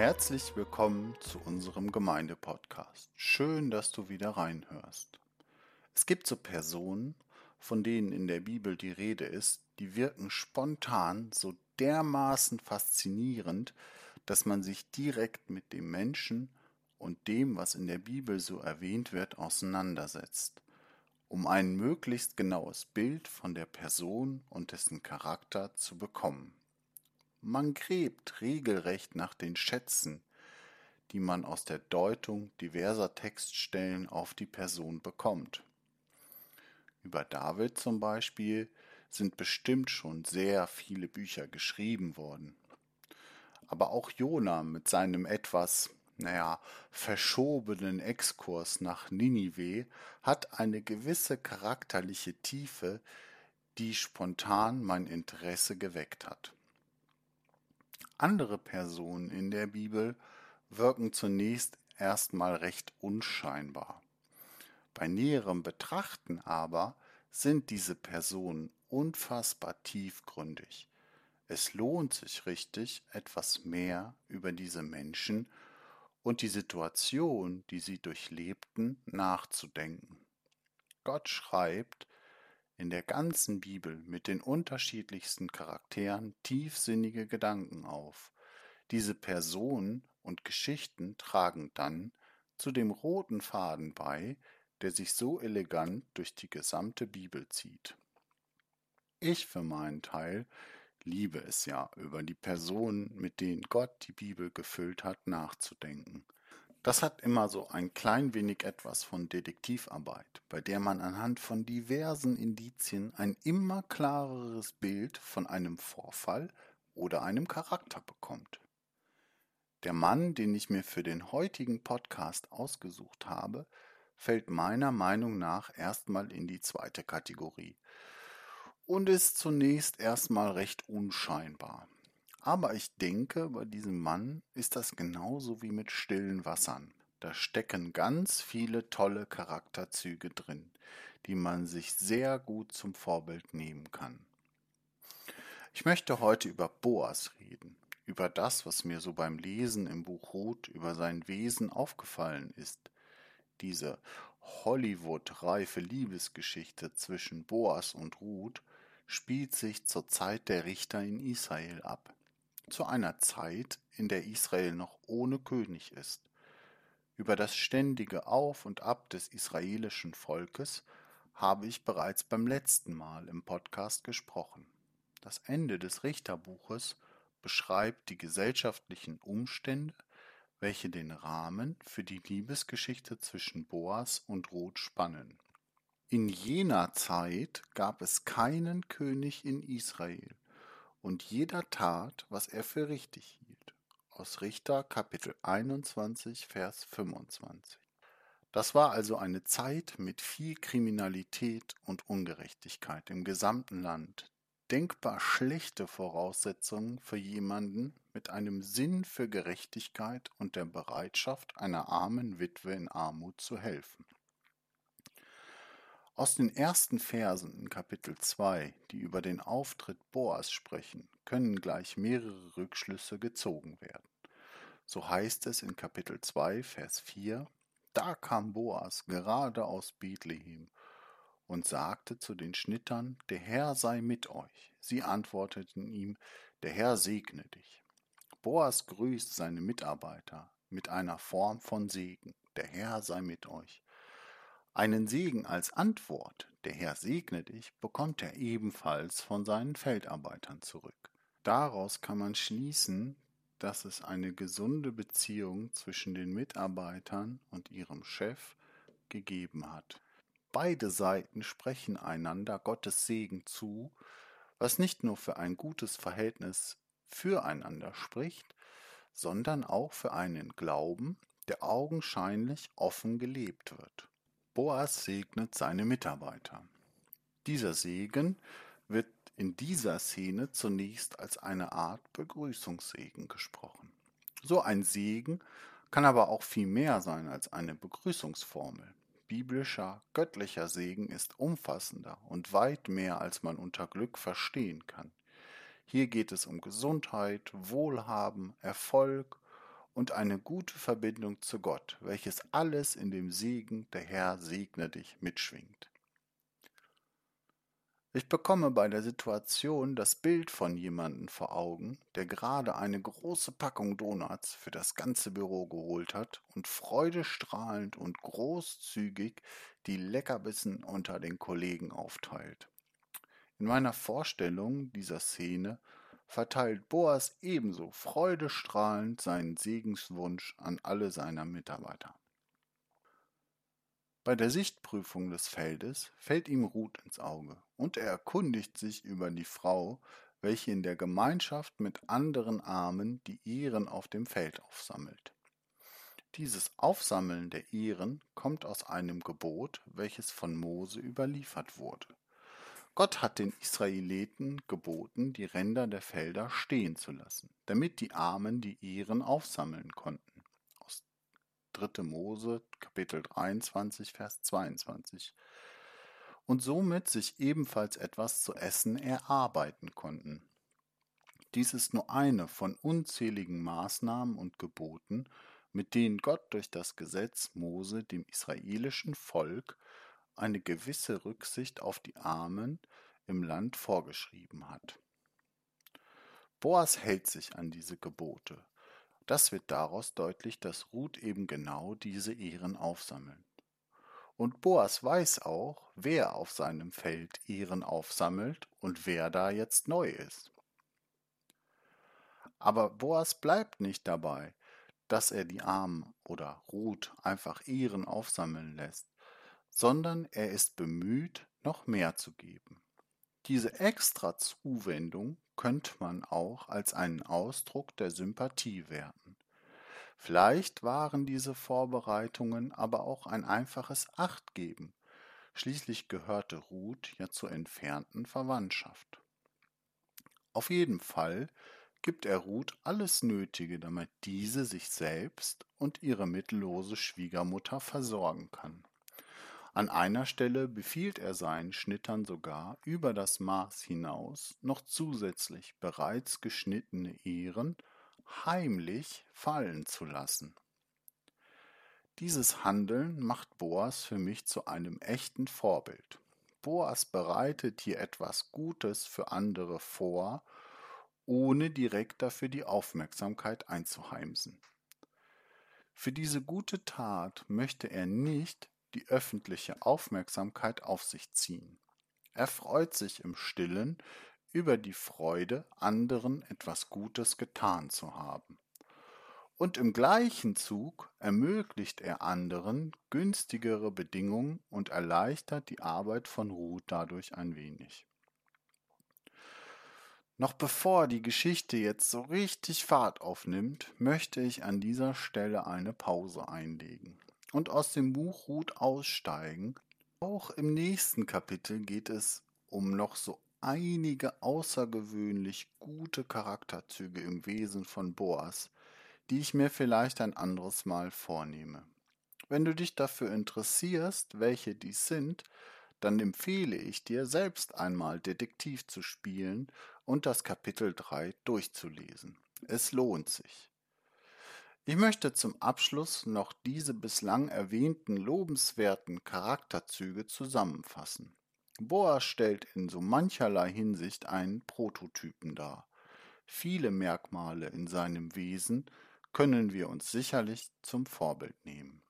Herzlich willkommen zu unserem Gemeindepodcast. Schön, dass du wieder reinhörst. Es gibt so Personen, von denen in der Bibel die Rede ist, die wirken spontan so dermaßen faszinierend, dass man sich direkt mit dem Menschen und dem, was in der Bibel so erwähnt wird, auseinandersetzt, um ein möglichst genaues Bild von der Person und dessen Charakter zu bekommen. Man gräbt regelrecht nach den Schätzen, die man aus der Deutung diverser Textstellen auf die Person bekommt. Über David zum Beispiel sind bestimmt schon sehr viele Bücher geschrieben worden. Aber auch Jona mit seinem etwas, naja, verschobenen Exkurs nach Ninive hat eine gewisse charakterliche Tiefe, die spontan mein Interesse geweckt hat. Andere Personen in der Bibel wirken zunächst erstmal recht unscheinbar. Bei näherem Betrachten aber sind diese Personen unfassbar tiefgründig. Es lohnt sich richtig, etwas mehr über diese Menschen und die Situation, die sie durchlebten, nachzudenken. Gott schreibt in der ganzen Bibel mit den unterschiedlichsten Charakteren tiefsinnige Gedanken auf. Diese Personen und Geschichten tragen dann zu dem roten Faden bei, der sich so elegant durch die gesamte Bibel zieht. Ich für meinen Teil liebe es ja, über die Personen, mit denen Gott die Bibel gefüllt hat, nachzudenken. Das hat immer so ein klein wenig etwas von Detektivarbeit, bei der man anhand von diversen Indizien ein immer klareres Bild von einem Vorfall oder einem Charakter bekommt. Der Mann, den ich mir für den heutigen Podcast ausgesucht habe, fällt meiner Meinung nach erstmal in die zweite Kategorie und ist zunächst erstmal recht unscheinbar. Aber ich denke, bei diesem Mann ist das genauso wie mit stillen Wassern. Da stecken ganz viele tolle Charakterzüge drin, die man sich sehr gut zum Vorbild nehmen kann. Ich möchte heute über Boas reden, über das, was mir so beim Lesen im Buch Ruth über sein Wesen aufgefallen ist. Diese Hollywood-reife Liebesgeschichte zwischen Boas und Ruth spielt sich zur Zeit der Richter in Israel ab zu einer Zeit, in der Israel noch ohne König ist. Über das ständige Auf und Ab des israelischen Volkes habe ich bereits beim letzten Mal im Podcast gesprochen. Das Ende des Richterbuches beschreibt die gesellschaftlichen Umstände, welche den Rahmen für die Liebesgeschichte zwischen Boas und Ruth spannen. In jener Zeit gab es keinen König in Israel und jeder tat, was er für richtig hielt. Aus Richter Kapitel 21, Vers 25. Das war also eine Zeit mit viel Kriminalität und Ungerechtigkeit im gesamten Land. Denkbar schlechte Voraussetzungen für jemanden mit einem Sinn für Gerechtigkeit und der Bereitschaft, einer armen Witwe in Armut zu helfen. Aus den ersten Versen in Kapitel 2, die über den Auftritt Boas sprechen, können gleich mehrere Rückschlüsse gezogen werden. So heißt es in Kapitel 2, Vers 4, Da kam Boas gerade aus Bethlehem und sagte zu den Schnittern, Der Herr sei mit euch. Sie antworteten ihm, Der Herr segne dich. Boas grüßt seine Mitarbeiter mit einer Form von Segen, Der Herr sei mit euch. Einen Segen als Antwort, der Herr segne dich, bekommt er ebenfalls von seinen Feldarbeitern zurück. Daraus kann man schließen, dass es eine gesunde Beziehung zwischen den Mitarbeitern und ihrem Chef gegeben hat. Beide Seiten sprechen einander Gottes Segen zu, was nicht nur für ein gutes Verhältnis füreinander spricht, sondern auch für einen Glauben, der augenscheinlich offen gelebt wird. Boas segnet seine Mitarbeiter. Dieser Segen wird in dieser Szene zunächst als eine Art Begrüßungssegen gesprochen. So ein Segen kann aber auch viel mehr sein als eine Begrüßungsformel. Biblischer, göttlicher Segen ist umfassender und weit mehr, als man unter Glück verstehen kann. Hier geht es um Gesundheit, Wohlhaben, Erfolg und eine gute Verbindung zu Gott, welches alles in dem Segen, der Herr segne dich, mitschwingt. Ich bekomme bei der Situation das Bild von jemandem vor Augen, der gerade eine große Packung Donuts für das ganze Büro geholt hat und freudestrahlend und großzügig die Leckerbissen unter den Kollegen aufteilt. In meiner Vorstellung dieser Szene verteilt Boas ebenso freudestrahlend seinen Segenswunsch an alle seiner Mitarbeiter. Bei der Sichtprüfung des Feldes fällt ihm Ruth ins Auge und er erkundigt sich über die Frau, welche in der Gemeinschaft mit anderen Armen die Ehren auf dem Feld aufsammelt. Dieses Aufsammeln der Ehren kommt aus einem Gebot, welches von Mose überliefert wurde. Gott hat den Israeliten geboten, die Ränder der Felder stehen zu lassen, damit die Armen die Ehren aufsammeln konnten. 3. Mose, Kapitel 23, Vers 22. Und somit sich ebenfalls etwas zu essen erarbeiten konnten. Dies ist nur eine von unzähligen Maßnahmen und Geboten, mit denen Gott durch das Gesetz Mose dem israelischen Volk eine gewisse Rücksicht auf die Armen im Land vorgeschrieben hat. Boas hält sich an diese Gebote das wird daraus deutlich, dass Ruth eben genau diese Ehren aufsammeln. Und Boas weiß auch, wer auf seinem Feld Ehren aufsammelt und wer da jetzt neu ist. Aber Boas bleibt nicht dabei, dass er die Armen oder Ruth einfach Ehren aufsammeln lässt, sondern er ist bemüht, noch mehr zu geben. Diese extra Zuwendung könnte man auch als einen Ausdruck der Sympathie werten. Vielleicht waren diese Vorbereitungen aber auch ein einfaches Achtgeben. Schließlich gehörte Ruth ja zur entfernten Verwandtschaft. Auf jeden Fall gibt er Ruth alles Nötige, damit diese sich selbst und ihre mittellose Schwiegermutter versorgen kann. An einer Stelle befiehlt er seinen Schnittern sogar, über das Maß hinaus noch zusätzlich bereits geschnittene Ehren heimlich fallen zu lassen. Dieses Handeln macht Boas für mich zu einem echten Vorbild. Boas bereitet hier etwas Gutes für andere vor, ohne direkt dafür die Aufmerksamkeit einzuheimsen. Für diese gute Tat möchte er nicht die öffentliche Aufmerksamkeit auf sich ziehen. Er freut sich im stillen über die Freude, anderen etwas Gutes getan zu haben. Und im gleichen Zug ermöglicht er anderen günstigere Bedingungen und erleichtert die Arbeit von Ruth dadurch ein wenig. Noch bevor die Geschichte jetzt so richtig Fahrt aufnimmt, möchte ich an dieser Stelle eine Pause einlegen und aus dem Buch Ruth aussteigen. Auch im nächsten Kapitel geht es um noch so einige außergewöhnlich gute Charakterzüge im Wesen von Boas, die ich mir vielleicht ein anderes Mal vornehme. Wenn du dich dafür interessierst, welche dies sind, dann empfehle ich dir, selbst einmal Detektiv zu spielen und das Kapitel 3 durchzulesen. Es lohnt sich. Ich möchte zum Abschluss noch diese bislang erwähnten lobenswerten Charakterzüge zusammenfassen. Boas stellt in so mancherlei Hinsicht einen Prototypen dar. Viele Merkmale in seinem Wesen können wir uns sicherlich zum Vorbild nehmen.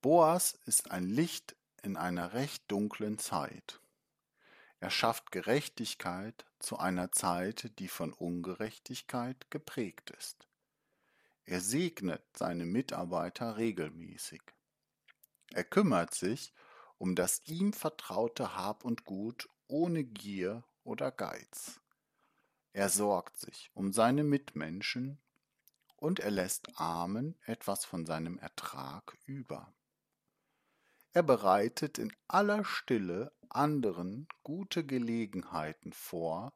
Boas ist ein Licht in einer recht dunklen Zeit. Er schafft Gerechtigkeit zu einer Zeit, die von Ungerechtigkeit geprägt ist. Er segnet seine Mitarbeiter regelmäßig. Er kümmert sich um das ihm vertraute Hab und Gut ohne Gier oder Geiz. Er sorgt sich um seine Mitmenschen und er lässt Armen etwas von seinem Ertrag über. Er bereitet in aller Stille anderen gute Gelegenheiten vor,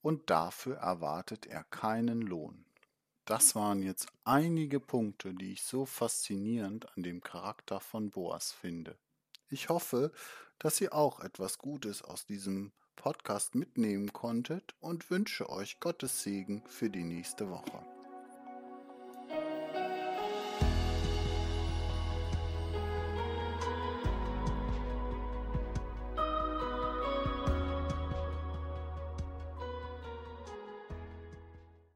und dafür erwartet er keinen Lohn. Das waren jetzt einige Punkte, die ich so faszinierend an dem Charakter von Boas finde. Ich hoffe, dass ihr auch etwas Gutes aus diesem Podcast mitnehmen konntet und wünsche euch Gottes Segen für die nächste Woche.